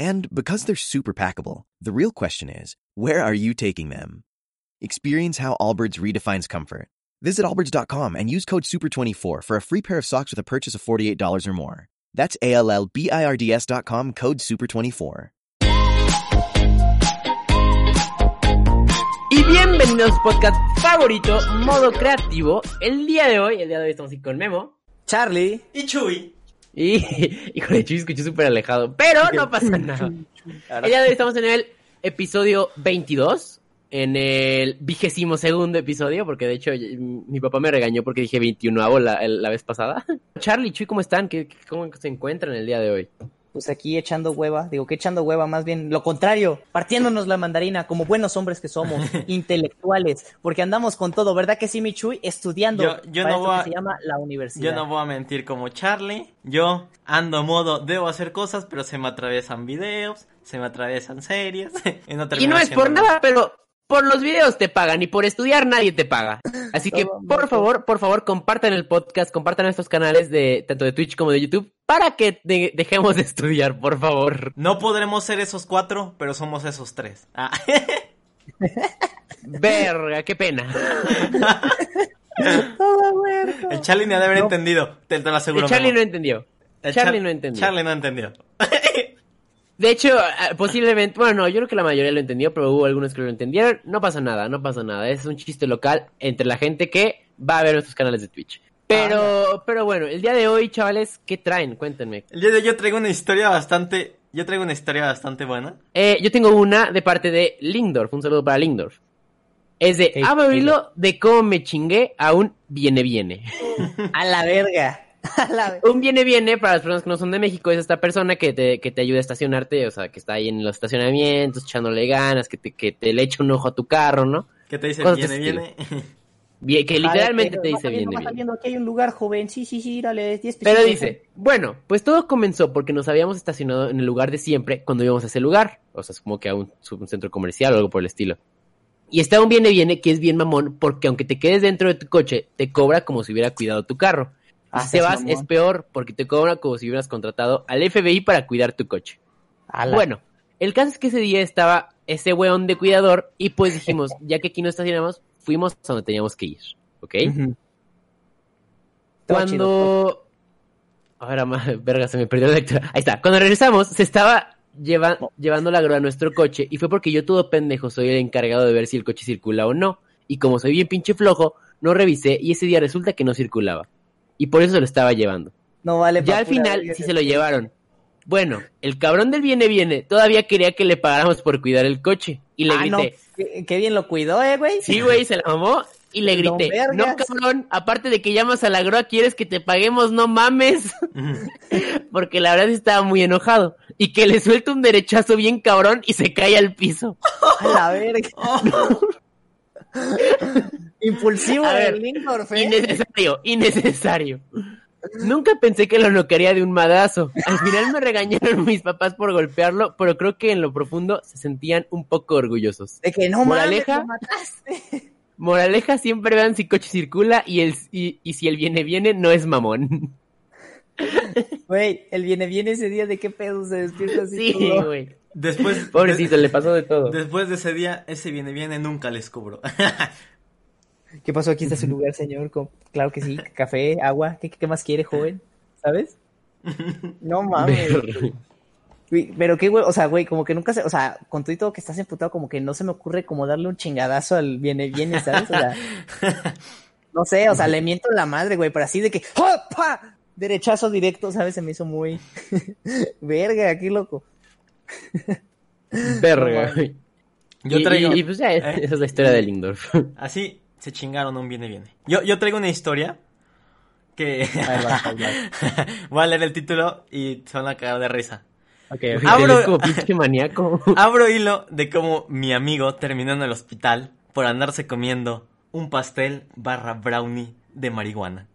And because they're super packable, the real question is, where are you taking them? Experience how Allbirds redefines comfort. Visit allbirds.com and use code SUPER24 for a free pair of socks with a purchase of $48 or more. That's A L L B I R D S.com code SUPER24. Y bienvenidos a su podcast favorito, modo creativo. El día de hoy, el día de hoy estamos aquí con Memo. Charlie. Y Chuy. Y, híjole, Chuy escuché súper alejado, pero no pasa nada. El día de hoy estamos en el episodio 22, en el vigésimo segundo episodio, porque de hecho mi papá me regañó porque dije 21 la, la vez pasada. Charlie, Chuy, ¿cómo están? ¿Qué, ¿Cómo se encuentran el día de hoy? Pues aquí echando hueva, digo que echando hueva, más bien lo contrario, partiéndonos la mandarina como buenos hombres que somos, intelectuales, porque andamos con todo, ¿verdad que sí, Michuy? Estudiando Yo, yo para no esto voy a, que se llama la universidad. yo no voy a mentir como Charlie. Yo ando modo, debo hacer cosas, pero se me atraviesan videos, se me atraviesan series. y no, Y no es por nada, pero por los videos te pagan y por estudiar nadie te paga. Así que, por favor, por favor, compartan el podcast, compartan estos canales de tanto de Twitch como de YouTube para que de- dejemos de estudiar, por favor. No podremos ser esos cuatro, pero somos esos tres. Ah, Verga, qué pena. Todo el Charlie ni ha de haber entendido, te, te lo aseguro. Charlie Memo. no entendió. El Charlie Char- no entendió. Charlie no entendió. De hecho, ah, posiblemente, bueno, no, yo creo que la mayoría lo entendió, pero hubo algunos que lo entendieron. No pasa nada, no pasa nada. Es un chiste local entre la gente que va a ver nuestros canales de Twitch. Pero, pero bueno, el día de hoy, chavales, ¿qué traen? Cuéntenme. El día de hoy yo traigo una historia bastante, yo traigo una historia bastante buena. Eh, yo tengo una de parte de Lindorf. Un saludo para Lindorf. Es de Hey, Abrilo de cómo me chingué a un viene viene. A la verga. Un viene viene, para las personas que no son de México, es esta persona que te, que te ayuda a estacionarte, o sea, que está ahí en los estacionamientos, echándole ganas, que te, que te le echa un ojo a tu carro, ¿no? ¿Qué te dice? Cosas Viene, viene. Bien- que literalmente Vale, te dice viene viene. viendo, aquí hay un lugar, joven. Sí, sí, sí, dale, 10 Pero dice, bueno, pues todo comenzó porque nos habíamos estacionado en el lugar de siempre cuando íbamos a ese lugar. O sea, es como que a un, un centro comercial o algo por el estilo. Y está un viene viene que es bien mamón porque aunque te quedes dentro de tu coche, te cobra como si hubiera cuidado tu carro. Ah, si te vas mamón. es peor porque te cobra como si hubieras contratado al FBI para cuidar tu coche. Bueno, el caso es que ese día estaba ese weón de cuidador y pues dijimos, ya que aquí no estacionamos, fuimos a donde teníamos que ir. ¿Ok? Chido, Cuando. Ahora, ma- verga, se me perdió la lectura. Ahí está. Cuando regresamos, se estaba lleva- llevando la grúa a nuestro coche y fue porque yo, todo pendejo, soy el encargado de ver si el coche circula o no. Y como soy bien pinche flojo, no revisé y ese día resulta que no circulaba. Y por eso se lo estaba llevando. No vale Ya al final sí se lo llevaron. Bueno, el cabrón del viene viene todavía quería que le pagáramos por cuidar el coche. Y le Ah, no, grité, qué, qué bien lo cuidó, eh, güey. Sí, güey, se la mamó y le grité. No, cabrón, aparte de que llamas a la grúa, quieres que te paguemos, no mames. Porque la verdad estaba muy enojado. Y que le suelta un derechazo bien cabrón y se cae al piso. A la verga. Impulsivo ver, Lindorf, ¿eh? Innecesario, innecesario. Nunca pensé que lo noquearía de un madrazo. Al final me regañaron mis papás por golpearlo, pero creo que en lo profundo se sentían un poco orgullosos. De que no mames, Moraleja. lo mataste. Moraleja, siempre vean si coche circula y, el, y, y si el viene viene no es mamón. Güey, el viene viene ese día de qué pedo se despierta así. Sí, güey. Después, Pobrecito, le pasó de todo. después de ese día, ese viene, viene, nunca les cubro. ¿Qué pasó? Aquí está su lugar, señor. Con- Claro que sí, café, agua. ¿Qué, qué más quiere, joven? ¿Sabes? No mames. Güey, Pero qué güey, o sea, güey, como que nunca se, o sea, con todo y todo que estás emputado, como que no se me ocurre como darle un chingadazo al viene viene, ¿sabes? O sea, no sé, o sea, le miento la madre, güey, pero así de que ¡pa! Derechazo directo, ¿sabes? Se me hizo muy verga, qué loco. Verga. No, Yo traigo... Y, y, pues ya, ¿Eh? esa es la historia de Lindorf. Así se chingaron un viene, viene. Yo, yo traigo una historia que... Ahí va, ahí va. Voy a leer el título y se van a cagar de risa. Abro- como pinche maníaco. Abro hilo de cómo mi amigo terminó en el hospital por andarse comiendo un pastel barra brownie de marihuana.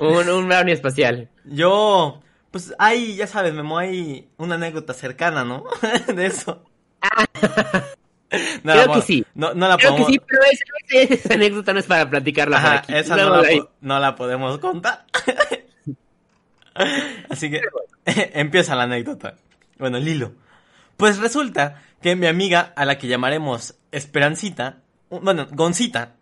Un, un brownie espacial. Yo, pues hay, ya sabes, Memo, hay una anécdota cercana, ¿no? de eso. No la Creo que sí. No, no la Creo que sí, pero esa, anécdota no es para platicarla por Ajá, aquí. esa no la, no la podemos contar. Así que empieza la anécdota. Bueno, el hilo. Pues resulta que mi amiga, a la que llamaremos Esperancita, bueno, Goncita,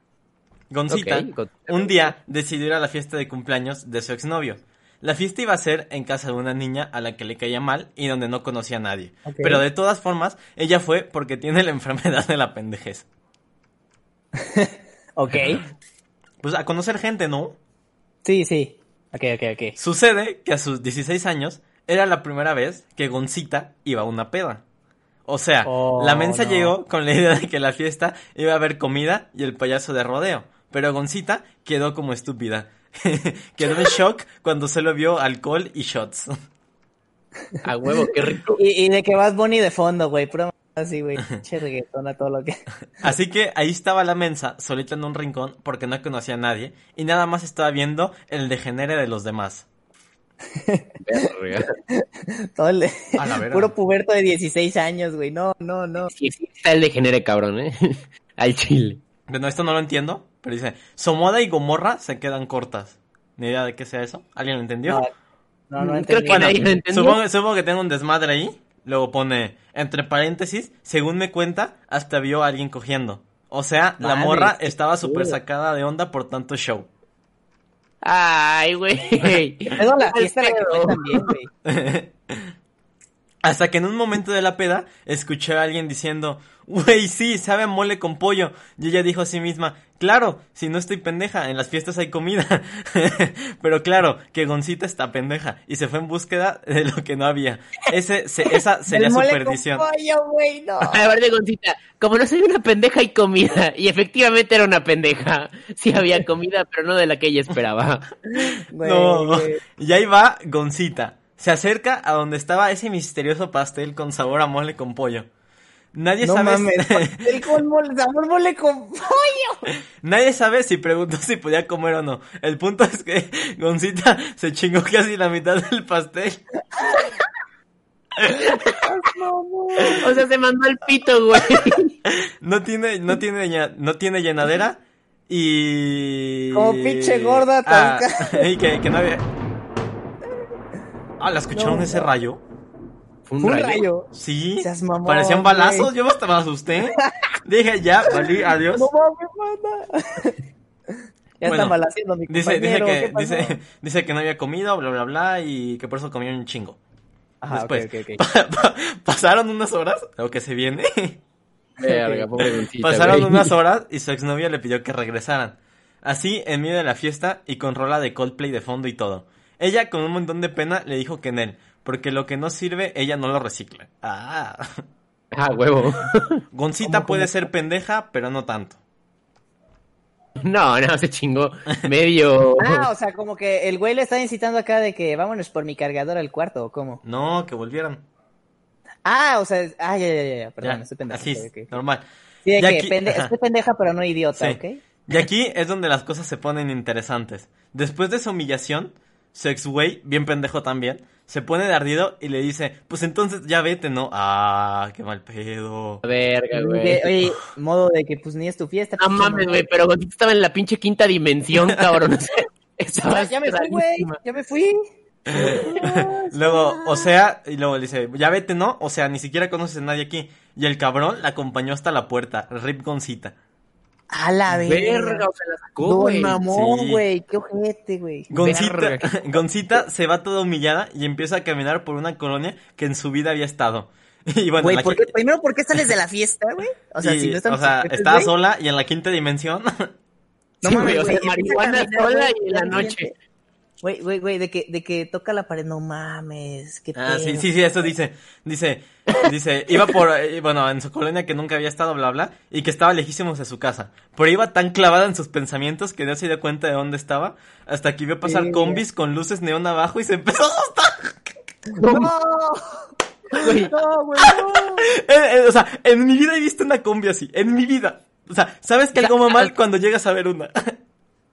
Goncita, un día decidió ir a la fiesta de cumpleaños de su exnovio. La fiesta iba a ser en casa de una niña a la que le caía mal y donde no conocía a nadie. Pero de todas formas, ella fue porque tiene la enfermedad de la pendejez. Ok. Pues a conocer gente, ¿no? Sí, sí. Ok, ok, ok. Sucede que a sus 16 años era la primera vez que Goncita iba a una peda. O sea, Oh, la mensa no. llegó con la idea de que la fiesta iba a haber comida y el payaso de rodeo. Pero Goncita quedó como estúpida. quedó en shock cuando solo vio alcohol y shots. A huevo, qué rico. Y, y de que vas Bonnie de fondo, güey. Pura así, güey. Che reggaetón a todo lo que. Así que ahí estaba la mensa, solita en un rincón, porque no conocía a nadie, y nada más estaba viendo el degenere de los demás. Todo el. A la verga. Puro puberto de 16 años, güey. No, no, no. Sí, sí, está el degenere cabrón, ¿eh? Al chile. Bueno, esto no lo entiendo, pero dice, Somoda y Gomorra se quedan cortas. Ni idea de qué sea eso. ¿Alguien lo entendió? No, no, no Creo entendí. que nadie lo entendió. Supongo, supongo que tengo un desmadre ahí. Luego pone, entre paréntesis, según me cuenta, hasta vio a alguien cogiendo. O sea, la morra estaba súper sacada de onda por tanto show. Ay, güey. Luego la fiesta la que Pero- fue también, güey. Hasta que en un momento de la peda escuché a alguien diciendo, güey, sí, sabe a mole con pollo. Y ella dijo a sí misma, claro, si no estoy pendeja, en las fiestas hay comida. Pero claro, que Goncita está pendeja y se fue en búsqueda de lo que no había. Ese, se- esa sería su con perdición. pollo, güey, no. A ver, de Goncita, como no soy una pendeja y comida, y efectivamente era una pendeja. Sí había comida, pero no de la que ella esperaba. Güey, No, güey. y ahí va Goncita. Se acerca a donde estaba ese misterioso pastel con sabor a mole con pollo. Nadie No sabe, mames. pastel con mole, sabor mole con pollo. nadie sabe si preguntó si podía comer o no. El punto es que Goncita se chingó casi la mitad del pastel. O sea, se mandó el pito, güey. No tiene, no tiene, no tiene llenadera y. Como pinche gorda, Ah, y que, que no había. Ah, ¿la escucharon No, ese no. rayo? Fue Fue un rayo. Sí. Seas mamón, Parecían güey. balazos, yo hasta me asusté. Dije, ya, valí, adiós. No mames. Ya Bueno, está mal haciendo mi Dice, dice que, dice, dice que no había comido, bla, bla, bla, y que por eso comió un chingo. Ajá, Después, pa- pa- pasaron unas horas, lo que se viene, Verga, pasaron güey. unas horas y su exnovia le pidió que regresaran. Así, en medio de la fiesta y con rola de Coldplay de fondo y todo. Ella, con un montón de pena, le dijo que en él, porque lo que no sirve, ella no lo recicla. Ah. Ah, huevo. Goncita ¿Cómo, puede cómo? ser pendeja, pero no tanto. No, no, se chingó medio. Ah, o sea, como que el güey le está incitando acá de que vámonos por mi cargador al cuarto, ¿o cómo? No, que volvieran. Ah, o sea, es- ah, ya, ya, ya, perdón, Ya, estoy pendejo. así, normal. Sí, de Y que aquí- pende- estoy pendeja, pero no idiota, Sí. ¿ok? Y aquí es donde las cosas se ponen interesantes. Después de su humillación, su ex güey, bien pendejo también, se pone de ardido y le dice, pues entonces ya vete, ¿no? Ah, qué mal pedo. Verga, güey. Oye, modo de que pues ni es tu fiesta. No mames, güey, pero Goncita estaba en la pinche quinta dimensión, cabrón. Ya me fui, güey, ya me fui. Luego, o sea, y luego le dice, ya vete, ¿no? O sea, ni siquiera conoces a nadie aquí. Y el cabrón la acompañó hasta la puerta, Rip Goncita. A la verga. Verga, o sea, la sacó, Don güey. mamón, Sí. güey, qué ojete, güey. Goncita. Goncita se va toda humillada y empieza a caminar por una colonia que en su vida había estado. Y bueno, Güey, la ¿por qué- primero, ¿por qué sales de la fiesta, güey? O sea, y, si no o sea, estaba sola y en la quinta dimensión. No Sí, mames, o sea, marihuana sola y en la noche. Güey, güey, güey, de que, de que toca la pared, no mames, qué Ah, sí, sí, sí, eso dice. Dice, dice, iba por, eh, bueno, en su colonia que nunca había estado, bla, bla, y que estaba lejísimos de su casa. Pero iba tan clavada en sus pensamientos que no se dio cuenta de dónde estaba, hasta que vio pasar Sí. combis con luces neón abajo y se empezó a asustar. No, güey, no, güey, no. Eh, eh, o sea, en mi vida he visto una combi así, en mi vida. O sea, ¿sabes que algo va mal cuando llegas a ver una?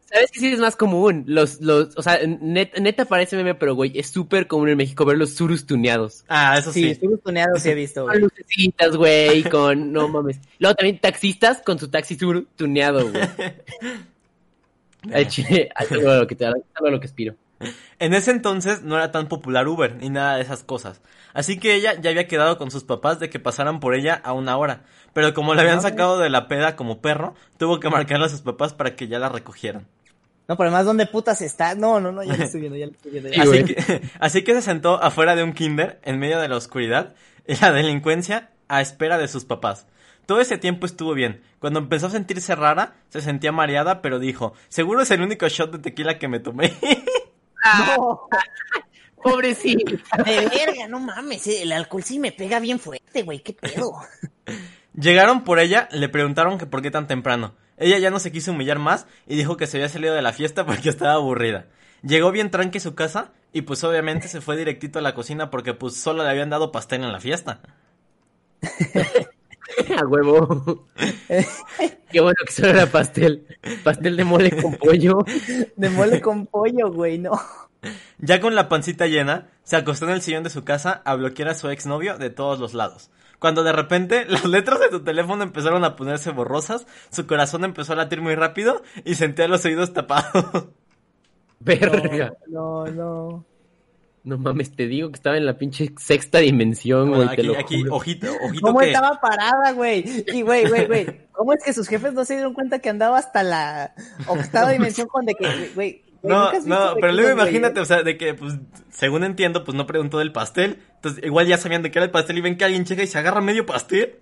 ¿Sabes qué sí es más común? Los, los, o sea, net- neta parece meme, pero güey, es súper común en México ver los surus tuneados. Ah, eso Sí, sí. estoy tuneado, sí he visto, Con lucecitas, güey, con, no mames. Luego también taxistas con su taxi suru tuneado, güey. Al chile, algo a lo que te algo a lo que aspiro. En ese entonces no era tan popular Uber ni nada de esas cosas. Así que ella ya había quedado con sus papás de que pasaran por ella a una hora. Pero como la habían güey. sacado de la peda como perro, tuvo que marcarle a sus papás para que ya la recogieran. No, pero además, ¿dónde putas está? No, no, no, ya lo estoy viendo, ya lo estoy viendo. ya. Así que, así que se sentó afuera de un kinder, en medio de la oscuridad, y la delincuencia a espera de sus papás. Todo ese tiempo estuvo bien. Cuando empezó a sentirse rara, se sentía mareada, pero dijo, seguro es el único shot de tequila que me tomé. No, Pobrecita. de verga, no mames, eh, el alcohol sí me pega bien fuerte, güey, qué pedo. Llegaron por ella, le preguntaron que por qué tan temprano. Ella ya no se quiso humillar más y dijo que se había salido de la fiesta porque estaba aburrida. Llegó bien tranqui a su casa y pues obviamente se fue directito a la cocina porque pues solo le habían dado pastel en la fiesta. A huevo. Qué bueno que solo era pastel. Pastel de mole con pollo. De mole con pollo, güey, no. Ya con la pancita llena, se acostó en el sillón de su casa a bloquear a su exnovio de todos los lados. Cuando de repente las letras de su teléfono empezaron a ponerse borrosas, su corazón empezó a latir muy rápido y sentía los oídos tapados. Verga. No, no. No mames, te digo que estaba en la pinche sexta dimensión, güey. aquí, lo aquí, juro. ojito, ojito ¿Cómo que... estaba parada, güey? Y, güey, güey, güey. ¿Cómo es que sus jefes no se dieron cuenta que andaba hasta la octava dimensión con de que, güey, No, ¿nunca has visto no, pero que luego imagínate, o sea, de que, pues, según entiendo, pues no preguntó del pastel. Entonces, igual ya sabían de qué era el pastel y ven que alguien llega y se agarra medio pastel.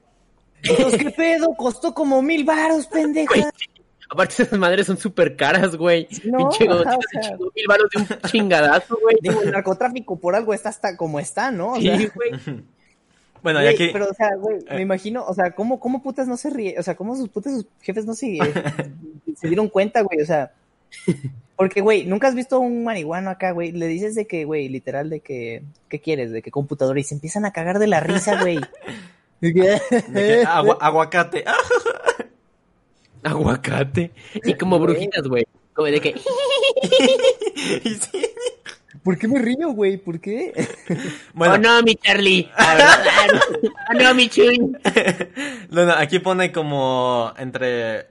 Pues, ¿qué pedo? Costó como mil varos, pendeja. Güey, Aparte esas madres son súper caras, güey. No, Pinche ajá, o sea. mil varos de un chingadazo, güey. Digo, el narcotráfico por algo está hasta como está, ¿no? O Sí, sea, güey. Bueno, y güey, aquí... pero, o sea, güey, Eh. me imagino, o sea, ¿cómo, cómo putas no se ríe? O sea, ¿cómo sus putas sus jefes no se, eh, se dieron cuenta, güey? O sea, porque, güey, nunca has visto un marihuano acá, güey. Le dices de que, güey, literal, de que, ¿qué quieres? De que computadora y se empiezan a cagar de la risa, güey. De que- de que agua- aguacate. Aguacate. Y como brujitas, güey. Como de que. ¿Por qué me río, güey? ¿Por qué? Bueno, Oh no, mi Charlie. Oh no, mi Chuy. no, no, aquí pone como entre...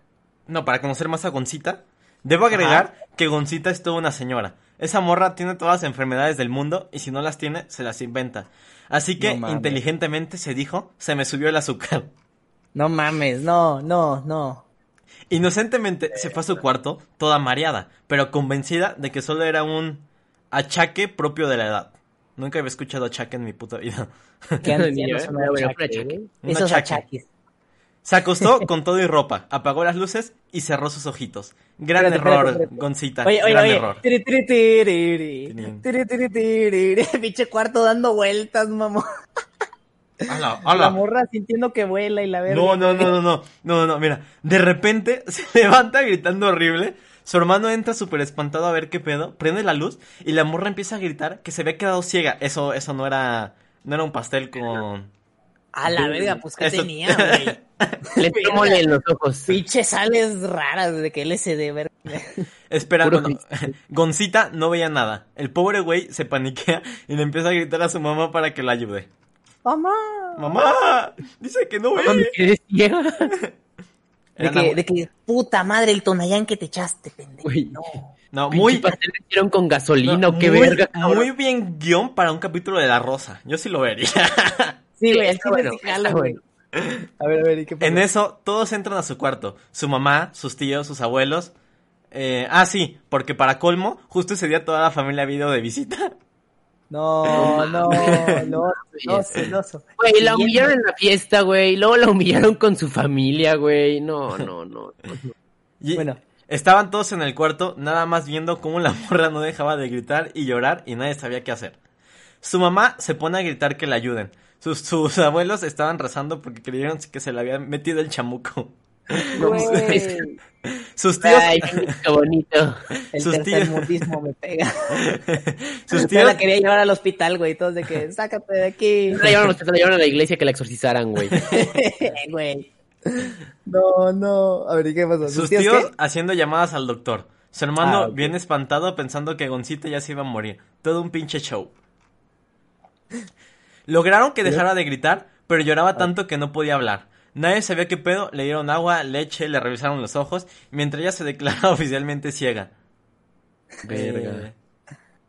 No, para conocer más a Goncita, debo agregar que Goncita es toda una señora. Esa morra tiene todas las enfermedades del mundo y si no las tiene, se las inventa. Así que No inteligentemente se dijo, se me subió el azúcar. No mames, no, no, no. Inocentemente se fue a su cuarto, toda mareada, pero convencida de que solo era un achaque propio de la edad. Nunca había escuchado achaque en mi puta vida. ¿Qué fue achaque. Esos achaques. Se acostó con todo y ropa, apagó las luces y cerró sus ojitos. Gran Espérate, error, espérate, espérate. Goncita. Oye, gran oye. error. Pinche cuarto dando vueltas, mamá. Ala, La morra sintiendo que vuela y la verga. No, no, no, no, no, no, no, mira, de repente se levanta gritando horrible, su hermano entra súper espantado a ver qué pedo, prende la luz y la morra empieza a gritar que se había quedado ciega, eso, eso no era, no era un pastel con... A la verga, pues que Eso- tenía, güey. Le mole en los ojos. Pinche sales raras de que LSD, verga. Espera, bueno, Goncita no veía nada, el pobre güey se paniquea y le empieza a gritar a su mamá para que la ayude. Mamá. ¡Mamá! Dice que no ve. Mami, ¿eres ciega? De que, una- de que, puta madre, el tonayán que te echaste, pendejo. No. No, muy... hicieron con gasolina no, o qué muy- verga. cabrón. Muy bien guion para un capítulo de La Rosa, yo sí lo vería. Sí, güey, está bueno, está güey. A ver, a ver, ¿y qué pasó? En eso, todos entran a su cuarto. Su mamá, sus tíos, sus abuelos. Eh, ah, sí, porque para colmo, justo ese día toda la familia ha ido de visita. No, no, no, no, celoso. Güey, la humillaron en la fiesta, güey. Luego la humillaron con su familia, güey. No, no, no. Y Bueno. estaban todos en el cuarto, nada más viendo cómo la morra no dejaba de gritar y llorar y nadie sabía qué hacer. Su mamá se pone a gritar que la ayuden. Sus, sus abuelos estaban rezando porque creyeron que se le había metido el chamuco. No, Güey. sus tíos... Ay, qué bonito. El Sus tíos- tercermundismo me pega. Sus Yo tíos... la quería llevar al hospital, güey. Todos de que, sácate de aquí. La llevaron, a- la llevaron a la iglesia que la exorcizaran, güey. Güey. No, no. A ver, ¿y qué pasó? Sus tíos qué? haciendo llamadas al doctor. Su hermano Ah, bien espantado pensando que Goncita ya se iba a morir. Todo un pinche show. Lograron que dejara de gritar, pero lloraba tanto que no podía hablar. Nadie sabía qué pedo, le dieron agua, leche, le revisaron los ojos, mientras ella se declara oficialmente ciega. Verga.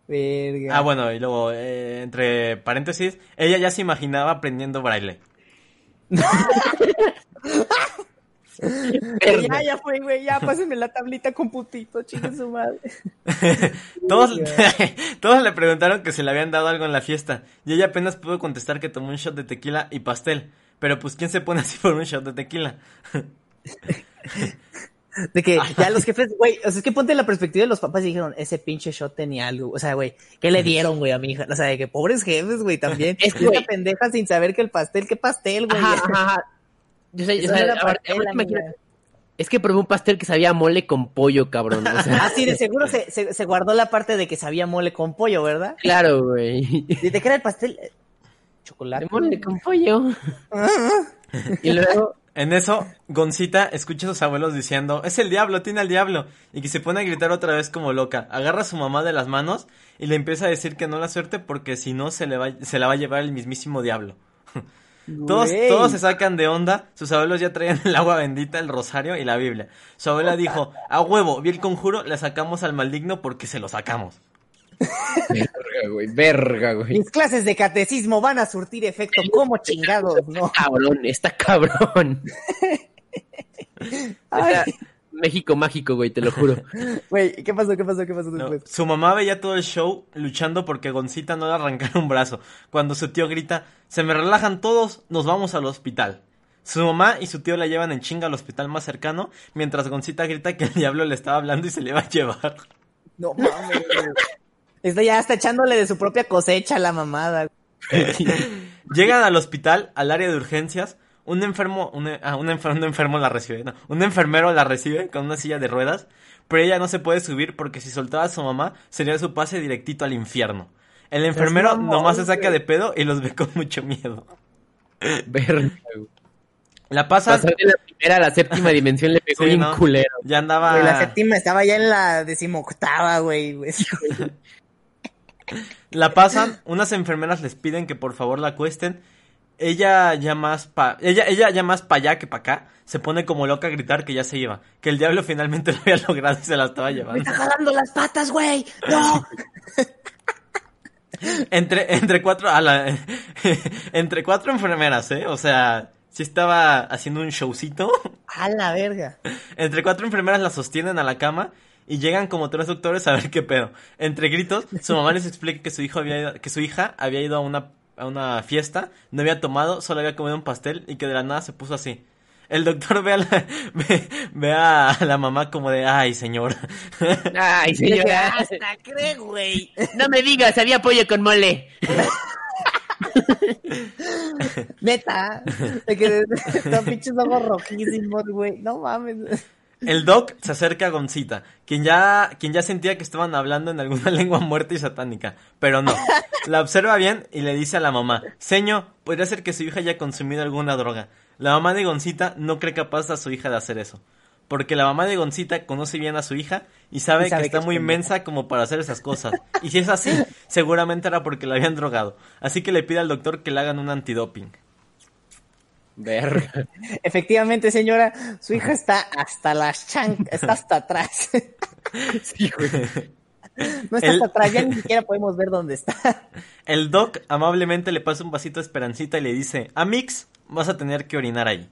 Verga. Ah, bueno, y luego, eh, entre paréntesis, ella ya se imaginaba aprendiendo braille. Ya, ya fue, güey. Ya, pásenme la tablita con putito, chingue su madre. Todos, todos le preguntaron que se le habían dado algo en la fiesta, y ella apenas pudo contestar que tomó un shot de tequila y pastel. Pero pues, ¿quién se pone así por un shot de tequila? De que ya los jefes, güey, o sea, es que ponte la perspectiva de los papás y dijeron, ese pinche shot tenía algo. O sea, güey, ¿qué le dieron, güey, a mi hija? O sea, de que pobres jefes, güey, también. Es que, pendeja sin saber que el pastel, ¿qué pastel, güey? Ajá, ajá, ajá. Yo sé, yo Eso sé, era ahora- pastel, ahora amiga. imagínate. Es que probé un pastel que sabía mole con pollo, cabrón. O sea, Ah, sí, de seguro se, se, se guardó la parte de que sabía mole con pollo, ¿verdad? claro, güey. ¿Y de qué era el pastel? Chocolate. De mole con pollo. Y luego, En eso, Goncita escucha a sus abuelos diciendo, es el diablo, tiene al diablo, y que se pone a gritar otra vez como loca. Agarra a su mamá de las manos y le empieza a decir que no la suerte porque si no se, le va, se la va a llevar el mismísimo diablo. Todos, todos se sacan de onda, sus abuelos ya traían el agua bendita, el rosario y la Biblia. Su abuela dijo, a huevo, vi el conjuro, le sacamos al maligno porque se lo sacamos. verga, güey, verga, güey. Mis clases de catecismo van a surtir efecto como chingados, ¿no? Cabrón, está cabrón. Ay, Está México mágico, güey, te lo juro. Güey, ¿qué pasó? ¿Qué pasó? ¿Qué pasó No, después? Su mamá veía todo el show luchando porque Goncita no le arrancara un brazo. Cuando su tío grita, se me relajan todos, nos vamos al hospital. Su mamá y su tío la llevan en chinga al hospital más cercano, mientras Goncita grita que el diablo le estaba hablando y se le va a llevar. No mames. güey. Está ya está echándole de su propia cosecha a la mamada. Llegan al hospital, al área de urgencias. Un enfermo, un, ah, un enfer- un enfermo la recibe, no, un enfermero la recibe con una silla de ruedas, pero ella no se puede subir porque si soltaba a su mamá sería su pase directito al infierno. El enfermero nomás se saca de pedo y los ve con mucho miedo. Verga, güey. La pasan, Pasar de la primera a la séptima dimensión le pegó Sí, bien ¿no? culero. ya andaba... Güey, la séptima estaba ya en la decimoctava, güey. güey. La pasan, unas enfermeras les piden que por favor la acuesten. Ella ya más pa, ella, ella ya más pa' allá que pa' acá, se pone como loca a gritar que ya se iba, que el diablo finalmente lo había logrado y se la estaba Me llevando. está jalando las patas, güey. No. Entre, entre cuatro, a la, entre cuatro enfermeras, eh, o sea, sí estaba haciendo un showcito. A la verga. Entre cuatro enfermeras la sostienen a la cama y llegan como tres doctores a ver qué pedo. Entre gritos, su mamá les explica que su hijo había ido- que su hija había ido a una, a una fiesta, no había tomado, solo había comido un pastel y que de la nada se puso así. El doctor ve a la, ve, ve a la mamá como de, ay señor. Ay, señora. Hasta cree, güey. No me digas, había pollo con mole. Neta. De que pinches ojos rojísimos, güey. No mames. El doc se acerca a Goncita, quien ya, quien ya sentía que estaban hablando en alguna lengua muerta y satánica, pero no. La observa bien y le dice a la mamá, Señor, podría ser que su hija haya consumido alguna droga. La mamá de Goncita no cree capaz a su hija de hacer eso. Porque la mamá de Goncita conoce bien a su hija y sabe, Y sabe que está que es muy inmensa como para hacer esas cosas. Y si es así, seguramente era porque la habían drogado. Así que le pide al doctor que le hagan un antidoping. Verga. Efectivamente, señora, su hija está hasta las chancas, está hasta atrás. Sí, güey. No está El- hasta atrás, ya ni siquiera podemos ver dónde está. El doc amablemente le pasa un vasito de esperancita y le dice, Amix, vas a tener que orinar ahí.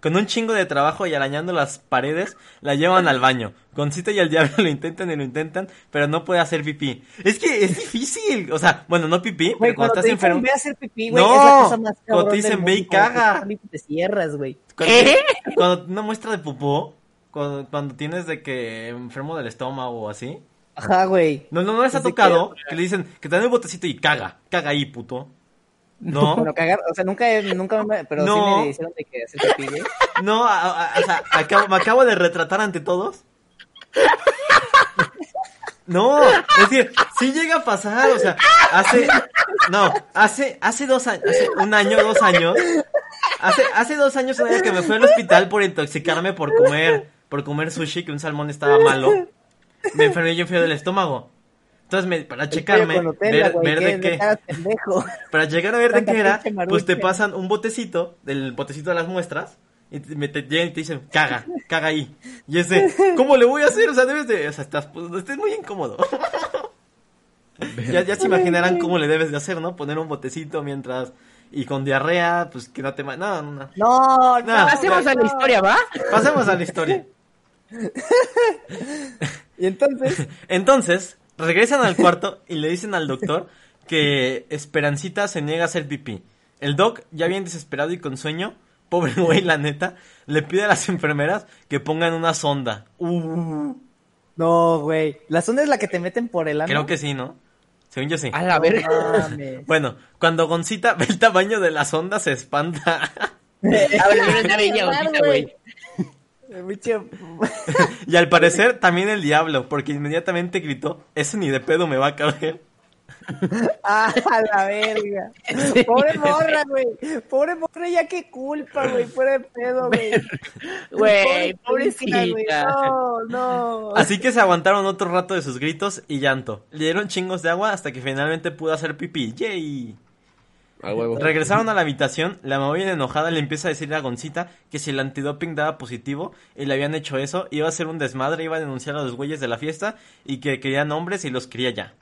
Con un chingo de trabajo y arañando las paredes, la llevan al baño. Goncita y el diablo lo intentan y lo intentan, pero no puede hacer pipí. Es que es difícil. O sea, bueno, no pipí, Güey, pero cuando estás enfermo. ve a hacer pipí, güey, No, es la cosa más cuando te dicen, ve y caga. te cierras, güey. Cuando, ¿Qué? Cuando una muestra de popó, cuando, cuando tienes de que enfermo del estómago o así. Ajá, güey. No, no, no les ha tocado que le dicen que te dan el botecito y caga. Caga ahí, puto. No. Bueno, cagar, o sea, nunca, nunca me, pero No. sí me hicieron de que hacer pipí, güey. No, a- a- o sea, acabo- me acabo de retratar ante todos No, es decir, sí llega a pasar, o sea, hace, no, hace, hace dos años, hace un año, dos años, hace, hace dos años un año que me fui al hospital por intoxicarme por comer, por comer sushi, que un salmón estaba malo, me enfermé yo fui del estómago. Entonces, me, para checarme, ver, ver de qué, para llegar a ver de qué era, pues te pasan un botecito, del botecito de las muestras, y te, te llegan y te dicen, caga, caga ahí. Y ese, ¿cómo le voy a hacer? O sea, debes de, o sea, estás, pues, estás muy incómodo. ya, ya se imaginarán cómo le debes de hacer, ¿no? Poner un botecito mientras, y con diarrea, pues que no te... No, no, no. No, no. Pasemos a la historia, ¿va? Pasemos a la historia. y entonces... entonces, regresan al cuarto y le dicen al doctor que Esperancita se niega a hacer pipí. El doc, ya bien desesperado y con sueño, pobre güey, la neta, le pide a las enfermeras que pongan una sonda. Uh. No, güey. La sonda es la que te meten por el ano. Creo que sí, ¿no? Según yo sí. A la verga. bueno, cuando Goncita ve el tamaño de la sonda, se espanta. a ver, Goncita, güey. y al parecer también el diablo, porque inmediatamente gritó, ese ni de pedo me va a caber. Ah, a la verga. Pobre morra, güey. Pobre morra, ya qué culpa, güey. Pobre pedo, güey. Güey, pobrecita. No, no. Así que se aguantaron otro rato de sus gritos y llanto. Le dieron chingos de agua hasta que finalmente pudo hacer pipí. ¡Yay! A huevo. Regresaron a la habitación, la mamá bien enojada le empieza a decir a Goncita que si el antidoping daba positivo y le habían hecho eso, iba a ser un desmadre, iba a denunciar a los güeyes de la fiesta y que querían hombres y los quería ya.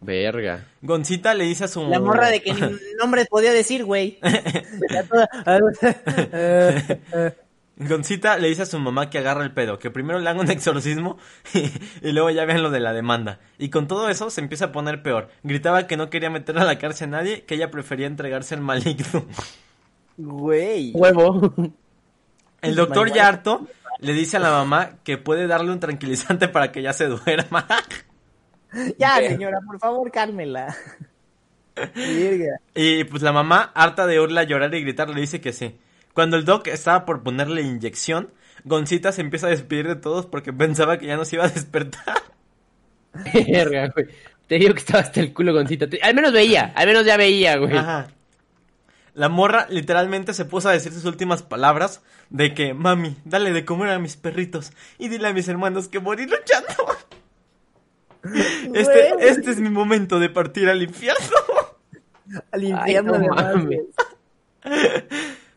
Verga. Goncita le dice a su... La morra de que ni nombre podía decir, güey. Goncita le dice a su mamá que agarra el pedo, que primero le haga un exorcismo y, luego ya vean lo de la demanda. Y con todo eso se empieza a poner peor. Gritaba que no quería meter a la cárcel a nadie, que ella prefería entregarse al maligno. Güey. Huevo. El doctor ya harto le dice a la mamá que puede darle un tranquilizante para que ya se duerma. Ya, señora, por favor, cálmela. y pues la mamá, harta de oírla llorar y gritar, le dice que sí. Cuando el doc estaba por ponerle inyección, Goncita se empieza a despedir de todos porque pensaba que ya no se iba a despertar. Verga, güey. Te digo que estaba hasta el culo Goncita. Al menos veía, al menos ya veía, güey. Ajá. La morra literalmente se puso a decir sus últimas palabras de que, mami, dale de comer a mis perritos y dile a mis hermanos que morí luchando. Este, este es mi momento de partir al infierno. Al infierno,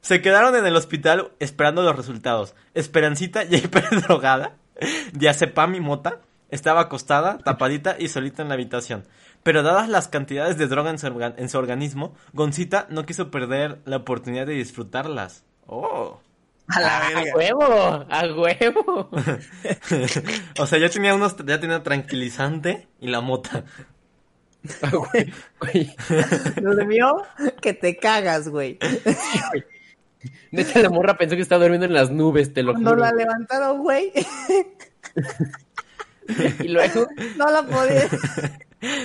Se quedaron en el hospital esperando los resultados. Esperancita, ya drogada, diazepam y mota, estaba acostada, tapadita y solita en la habitación. Pero dadas las cantidades de droga en su, en su organismo, Goncita no quiso perder la oportunidad de disfrutarlas. Oh. A la verga. A huevo, a huevo. o sea, ya tenía unos, ya tenía tranquilizante y la mota. Ah, güey, Lo de mío, que te cagas, güey. De hecho, la morra pensó que estaba durmiendo en las nubes, te lo Cuando la levantaron, güey. y luego. No la podía.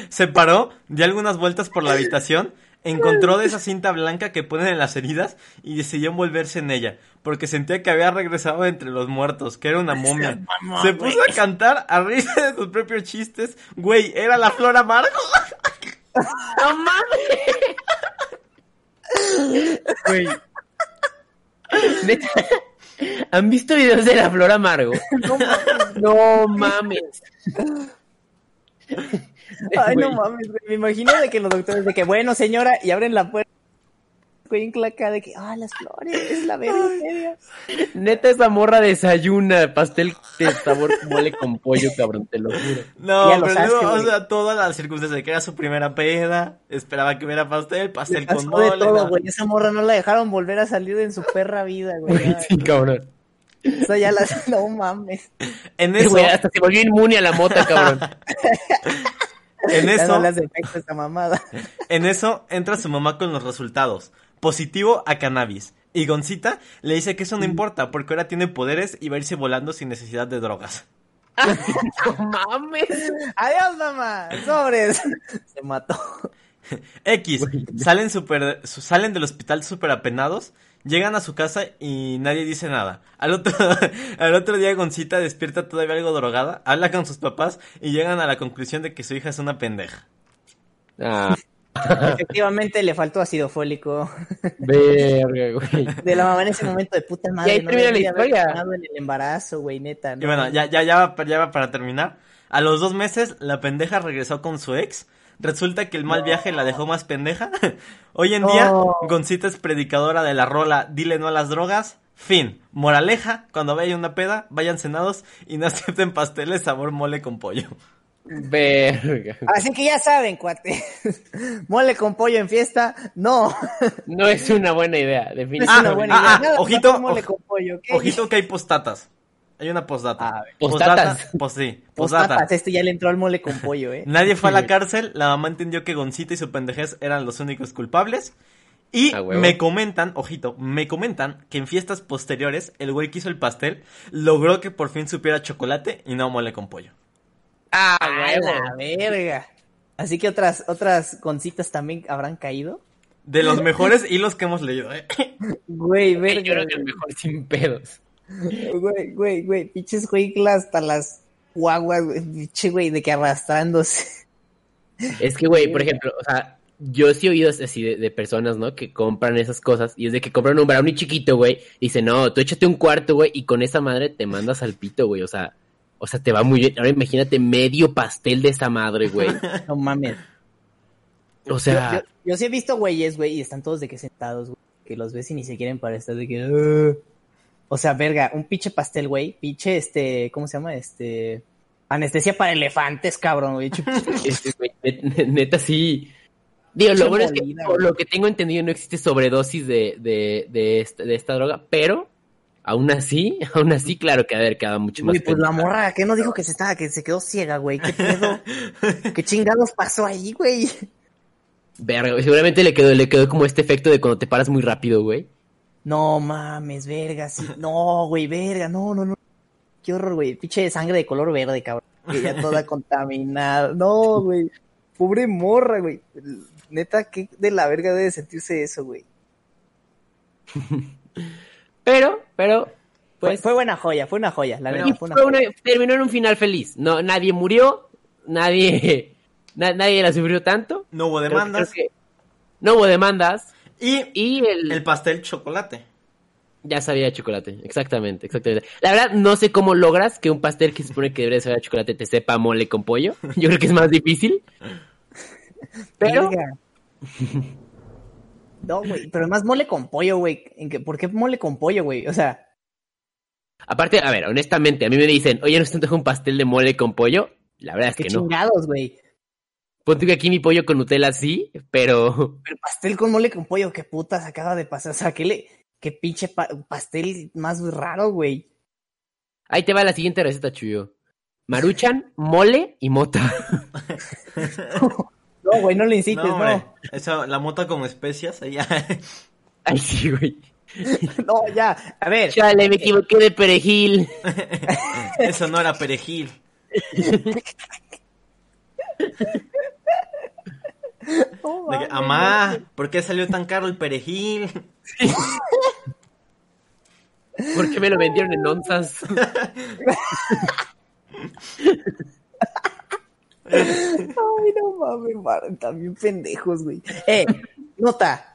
Se paró, dio algunas vueltas por la habitación encontró de esa cinta blanca que ponen en las heridas y decidió envolverse en ella, porque sentía que había regresado entre los muertos, que era una momia. Se puso a cantar a risa de sus propios chistes. Güey, era la flor amargo. ¡No mames! Güey. ¿Han visto videos de la flor amargo? No mames. Ay, no mames. Me imagino de que los doctores de que, bueno, señora, y abren la puerta. Güey, acá de que, ah, las flores, es la verga, Neta, esa morra desayuna pastel de sabor mole con pollo, cabrón, te lo juro. No, pero luego, o sea, todas las circunstancias de que era su primera peda, esperaba que hubiera pastel, pastel con mole. De todo, güey. Esa morra no la dejaron volver a salir en su perra vida, güey. sí, cabrón. O sea, ya las, no mames. En eso. Hasta se volvió inmune a la mota, cabrón. En eso, mamada. en eso entra su mamá con los resultados. Positivo a cannabis. Y Goncita le dice que eso no mm. importa porque ahora tiene poderes y va a irse volando sin necesidad de drogas. no mames. Adiós, mamá. Sobres. Se mató. X, salen super, salen del hospital súper apenados, llegan a su casa y nadie dice nada. Al otro, al otro día Goncita despierta todavía algo drogada, habla con sus papás y llegan a la conclusión de que su hija es una pendeja. Ah, Efectivamente le faltó ácido fólico. verga, güey. De la mamá en ese momento de puta madre. Y ahí no termina la historia. en el embarazo, güey, neta. Y no. bueno, ya, ya, ya, va, ya va para terminar. A los dos meses, la pendeja regresó con su ex. Resulta que el mal viaje la dejó más pendeja. Hoy en día. Goncita es predicadora de la rola Dile no a las drogas. Fin. Moraleja, cuando vayan una peda, vayan cenados y no acepten pasteles sabor mole con pollo. Verga. Así que ya saben, cuate. Mole con pollo en fiesta, no. No es una buena idea, definitivamente. Ah, una buena ah, idea. ah, Nada más ojito, mole con pollo. Ojito que hay postatas. Hay una postdata. ¿Postatas? Postdata, Pues sí, postdata. este ya le entró al mole con pollo, eh. Nadie fue a la cárcel, la mamá entendió que Goncita y su pendejez eran los únicos culpables. Y me comentan, ojito, me comentan que en fiestas posteriores el güey que hizo el pastel logró que por fin supiera chocolate y no mole con pollo. Ah, huevo. la verga. Así que otras, otras concitas también habrán caído. De los mejores hilos que hemos leído, ¿eh? Güey, Yo verga. creo que el mejor sin pedos. Güey, güey, güey. Pinches güey hasta las guaguas, güey. Pinche güey, de que arrastrándose. Es que, güey, por ejemplo, o sea, yo sí he oído así de, de personas, ¿no? Que compran esas cosas y es de que compran un brownie chiquito, güey. Y dicen, no, tú échate un cuarto, güey, y con esa madre te mandas al pito, güey. O sea, o sea, te va muy bien. Ahora imagínate medio pastel de esa madre, güey. No mames. O sea, yo, yo- yo sí he visto güeyes, güey, y están todos de que sentados, güey. Que los ves y ni se quieren para estar de que. O sea, verga, un pinche pastel, güey. Pinche, este, ¿cómo se llama? Este. Anestesia para elefantes, cabrón, güey. este, güey, net- neta sí. Digo, lo bueno es que por lo que tengo entendido no existe sobredosis de, de, de, esta, de esta droga, pero aún así, aún así, claro que de haber quedado mucho más Güey, pues la morra, ¿qué no dijo que se estaba, que se quedó ciega, güey? ¿Qué pedo? ¿Qué chingados pasó ahí, güey? Verga, seguramente le quedó, le quedó como este efecto de cuando te paras muy rápido, güey. No mames, verga, sí. No, güey, verga, no, no, no. Qué horror, güey. Pinche sangre de color verde, cabrón. Que ya toda contaminada. No, güey. Pobre morra, güey. Neta, qué de la verga debe sentirse eso, güey. Pero, pero, Fue, pues, fue buena joya, fue una joya. La verdad, fue una fue joya. una- terminó en un final feliz. No, nadie murió, nadie, na- nadie la sufrió tanto. No hubo Creo que- demandas. creo que no hubo demandas Y y el, el pastel chocolate. Ya sabía de chocolate, exactamente, exactamente. La verdad, no sé cómo logras que un pastel que se supone que debería saber a chocolate te sepa mole con pollo. Yo creo que es más difícil. Pero. No, güey, pero además mole con pollo, güey. ¿En qué- ¿Por qué mole con pollo, güey? O sea, aparte, a ver, honestamente, a mí me dicen, oye, ¿no se te antoja un pastel de mole con pollo? La verdad es que no. chingados, güey. Ponte que aquí mi pollo con Nutella sí, pero Pero pastel con mole con pollo, qué putas acaba de pasar. O sea, qué, le, qué pinche pa- pastel más raro, güey. ahí te va la siguiente receta, Chuyo. Maruchan, mole y mota. No, güey, no le incites, No, no. Eso, la mota con especias. ahí ya. Ay, sí, güey. No, ya. A ver, Chale, me equivoqué de perejil. Eso no era perejil. De que, Amá, ¿por qué salió tan caro el perejil? ¿Por qué me lo vendieron en onzas? Ay, no mames, Mar, también pendejos, güey. Eh, nota.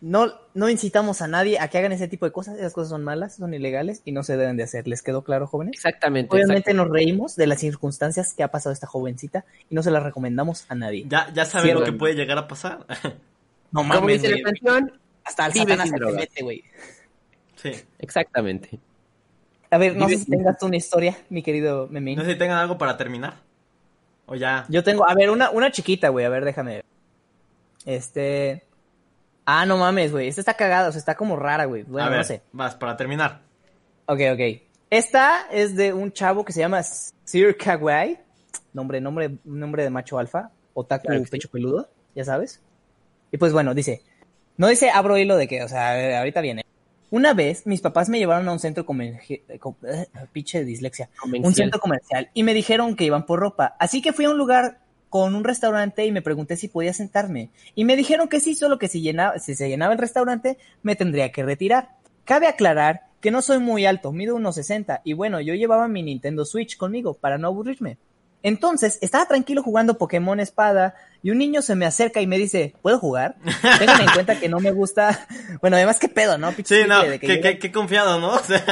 No, no incitamos a nadie a que hagan ese tipo de cosas. Esas cosas son malas, son ilegales y no se deben de hacer. ¿Les quedó claro, jóvenes? Exactamente. Obviamente exactamente. nos reímos de las circunstancias que ha pasado esta jovencita y no se las recomendamos a nadie. Ya, ya saben lo que puede llegar a pasar. No Como mames, dice la güey. canción, Hasta el vive Satanás se mete, güey. Sí. exactamente. A ver, no Vive sé si tengas tú una historia, mi querido Memín. No sé si tengan algo para terminar. O ya. Yo tengo, a ver, una, una chiquita, güey, a ver, déjame ver. Este. Ah, no mames, güey. Esta está cagada, o sea, está como rara, güey. Bueno, a ver, no sé. vas, para terminar. Ok, ok. Esta es de un chavo que se llama Sir Kawai. Nombre, nombre, nombre de macho alfa. Otaku Claro sí. pecho peludo, ya sabes. Y pues bueno, dice. No dice abro hilo de que, o sea, ahorita viene. Una vez mis papás me llevaron a un centro comercial. pinche dislexia. Un Convencial. centro comercial. Y me dijeron que iban por ropa. Así que fui a un lugar con un restaurante y me pregunté si podía sentarme. Y me dijeron que sí, solo que si, llenaba, si se llenaba el restaurante me tendría que retirar. Cabe aclarar que no soy muy alto, mido unos 60 y bueno, yo llevaba mi Nintendo Switch conmigo para no aburrirme. Entonces, estaba tranquilo jugando Pokémon Espada y un niño se me acerca y me dice, ¿puedo jugar? Tengan en cuenta que no me gusta... Bueno, además, qué pedo, ¿no? sí, no, qué, confiado, ¿no? O sea...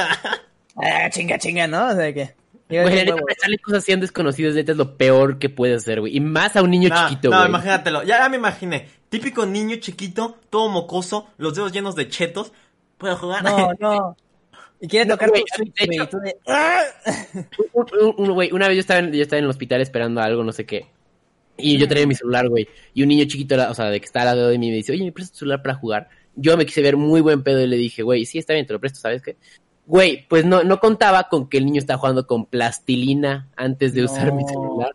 Ah, chinga, chinga, ¿no? O sea, que... Güey, neta, prestarle cosas así a desconocidos, neta, es lo peor que puedes hacer, güey. Y más a un niño chiquito, güey. No, imagínatelo. Ya, me imaginé. Típico niño chiquito, todo mocoso, los dedos llenos de chetos. ¿Puedo jugar? No, no. Y quiere tocar güey, tu de... Güey, una vez yo estaba, en, yo estaba en el hospital esperando algo, no sé qué. Y yo traía mi celular, güey. Y un niño chiquito, o sea, de que está al lado de mí, me dice, oye, ¿me prestas tu celular para jugar? Yo me quise ver muy buen pedo y le dije, güey, sí, está bien, te lo presto, ¿sabes qué? Güey, pues no, no contaba con que el niño estaba jugando con plastilina antes de usar mi celular.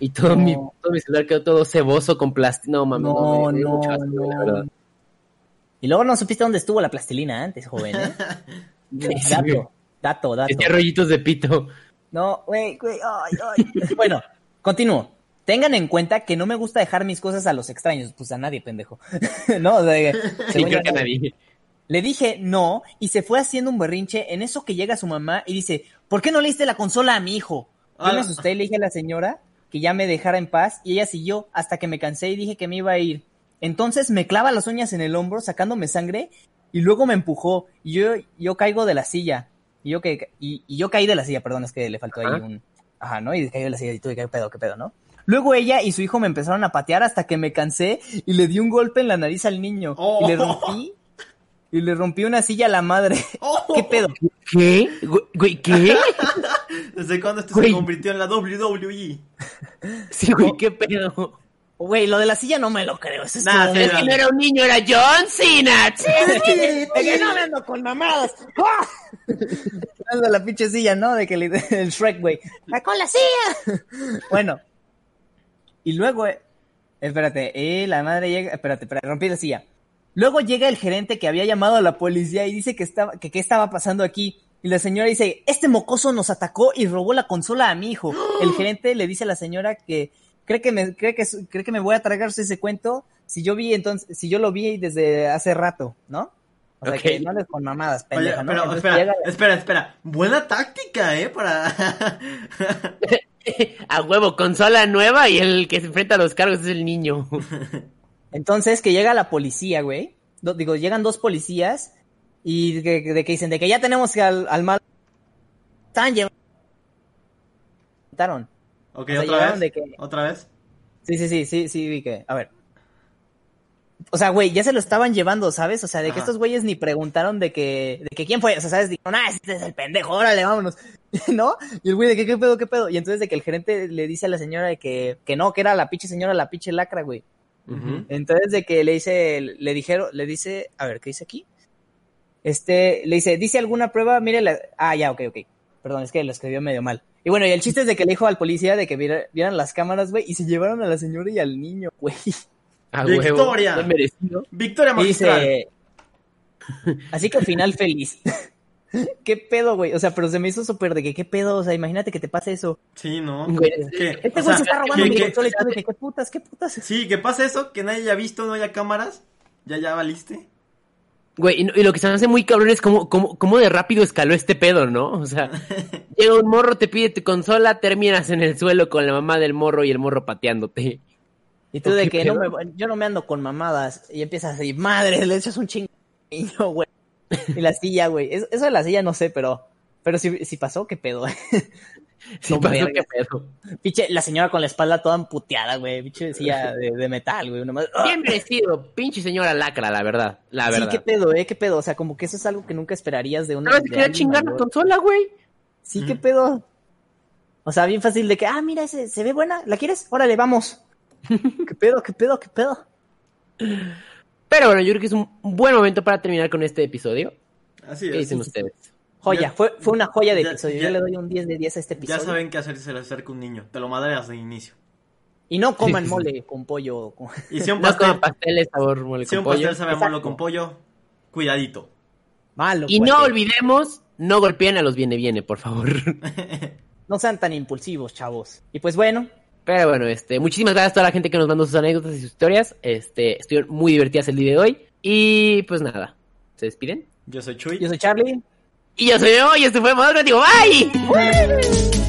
Y todo, mi, todo mi celular quedó todo ceboso con plastilina. No, mames, no, no, no, Y luego no supiste dónde estuvo la plastilina antes, joven, ¿eh? dato, dato, dato. Tenía rollitos de pito. No, güey, güey, ay, ay. bueno, continúo. Tengan en cuenta que no me gusta dejar mis cosas a los extraños. Pues a nadie, pendejo. no, o sea, sí, creo que a nadie. Le dije no y se fue haciendo un berrinche. En eso que llega su mamá y dice, ¿por qué no le diste la consola a mi hijo? Yo me asusté y le dije a la señora que ya me dejara en paz y ella siguió hasta que me cansé y dije que me iba a ir. Entonces me clava las uñas en el hombro sacándome sangre y luego me empujó y yo, yo caigo de la silla. Y yo, que, y, yo caí de la silla, perdón, es que le faltó ahí un... Ajá, ¿no? Y caí de la silla y tuve que, ¿qué pedo, qué pedo, no? Luego ella y su hijo me empezaron a patear hasta que me cansé y le di un golpe en la nariz al niño. Y le rompí y le rompí una silla a la madre. ¿Qué pedo? ¿Qué? Güey, ¿qué? ¿Desde cuándo esto se convirtió en la WWE? Sí, güey, ¿qué pedo? Güey, lo de la silla no me lo creo. es, nah, es que no era un niño, era John Cena. Sí, sí, sí, no me ando con mamadas. Ando la pinche silla, ¿no? De que el, el Shrek, güey. ¡Con la silla! bueno. Y luego, eh, espérate, eh, la madre llega, espérate, espérate, rompí la silla. Luego llega el gerente que había llamado a la policía y dice que estaba, que qué estaba pasando aquí. Y la señora dice, este mocoso nos atacó y robó la consola a mi hijo. El gerente le dice a la señora que cree que me, cree que, cree que me voy a tragarse ese cuento si yo vi entonces, si yo lo vi desde hace rato, ¿no? O sea, que no les con mamadas. Pero, espera, espera, espera. Buena táctica, ¿eh? Para... a huevo, consola nueva y el que se enfrenta a los cargos es el niño. Entonces, que llega la policía, güey. digo, llegan dos policías y de, que dicen de que ya tenemos al, al mal. Están llevando. Ok, otra vez. ¿Otra vez? Sí, sí, sí, sí, sí, vi que. A ver. O sea, güey, ya se lo estaban llevando, ¿sabes? O sea, de que estos güeyes ni preguntaron de que, de que quién fue. O sea, ¿sabes? Dijeron, ah, este es el pendejo, órale, vámonos. ¿No? Y el güey de qué pedo, qué pedo. Y entonces de que el gerente le dice a la señora de que, que no, que era la pinche señora, la pinche lacra, güey. Entonces de que le dice, le dijeron, le dice, a ver, ¿qué dice aquí? Este, le dice, ¿dice alguna prueba? Mire, la... ah, ya, ok, ok. Perdón, es que lo escribió medio mal. Y bueno, y el chiste es de que le dijo al policía de que vieran las cámaras, güey, y se llevaron a la señora y al niño, güey. Victoria. Victoria magistral. Así que al final feliz. ¿Qué pedo, güey? O sea, pero se me hizo súper de que, ¿qué pedo? O sea, imagínate que te pase eso. Sí, ¿no? este güey se está robando mi consola y ¿qué putas, qué putas? Sí, que pase eso, que nadie haya visto, no haya cámaras. Ya, ya valiste. Güey, y, lo que se me hace muy cabrón es cómo, cómo, cómo de rápido escaló este pedo, ¿no? O sea, llega un morro, te pide tu consola, terminas en el suelo con la mamá del morro y el morro pateándote. Y tú de que no me, yo no me ando con mamadas y empiezas a decir, madre, le echas un chingo, güey. Y la silla, güey. Eso, de la silla no sé, pero. Pero si, si pasó, qué pedo, Sí, pasó, qué pedo. Pinche, la señora con la espalda toda emputeada, güey. Pinche silla de, metal, güey. Bien merecido, pinche señora lacra, la verdad. La verdad. Sí, qué pedo, eh, qué pedo. O sea, como que eso es algo que nunca esperarías de una. No, se quería chingar la consola, güey. Sí, qué pedo. O sea, bien fácil de que, ah, mira, ese, se ve buena, ¿la quieres? Órale, vamos. ¿Qué pedo, qué pedo, qué pedo? Pero bueno, yo creo que es un buen momento para terminar con este episodio. Así es. ¿Qué dicen ustedes? Joya, fue, fue una joya de episodio. yo le doy un 10 de 10 a este episodio. Ya saben qué hacer si se le acerca un niño. Te lo madreas de inicio. Y no coman mole con pollo. Y si un pastel, no pastel sabor mole si con pollo. Si un pastel sabe mole con pollo, cuidadito. Malo. Y no olvidemos, no golpeen a los viene viene, por favor. no sean tan impulsivos, chavos. Y pues bueno, Pero bueno, este, muchísimas gracias a toda la gente que nos mandó sus anécdotas y sus historias. Este, estuvieron muy divertidas el día de hoy. Y pues nada, ¿se despiden? Yo soy Chuy. Yo soy Charlie. Y yo soy y este fue Maduro, digo, ¡bye!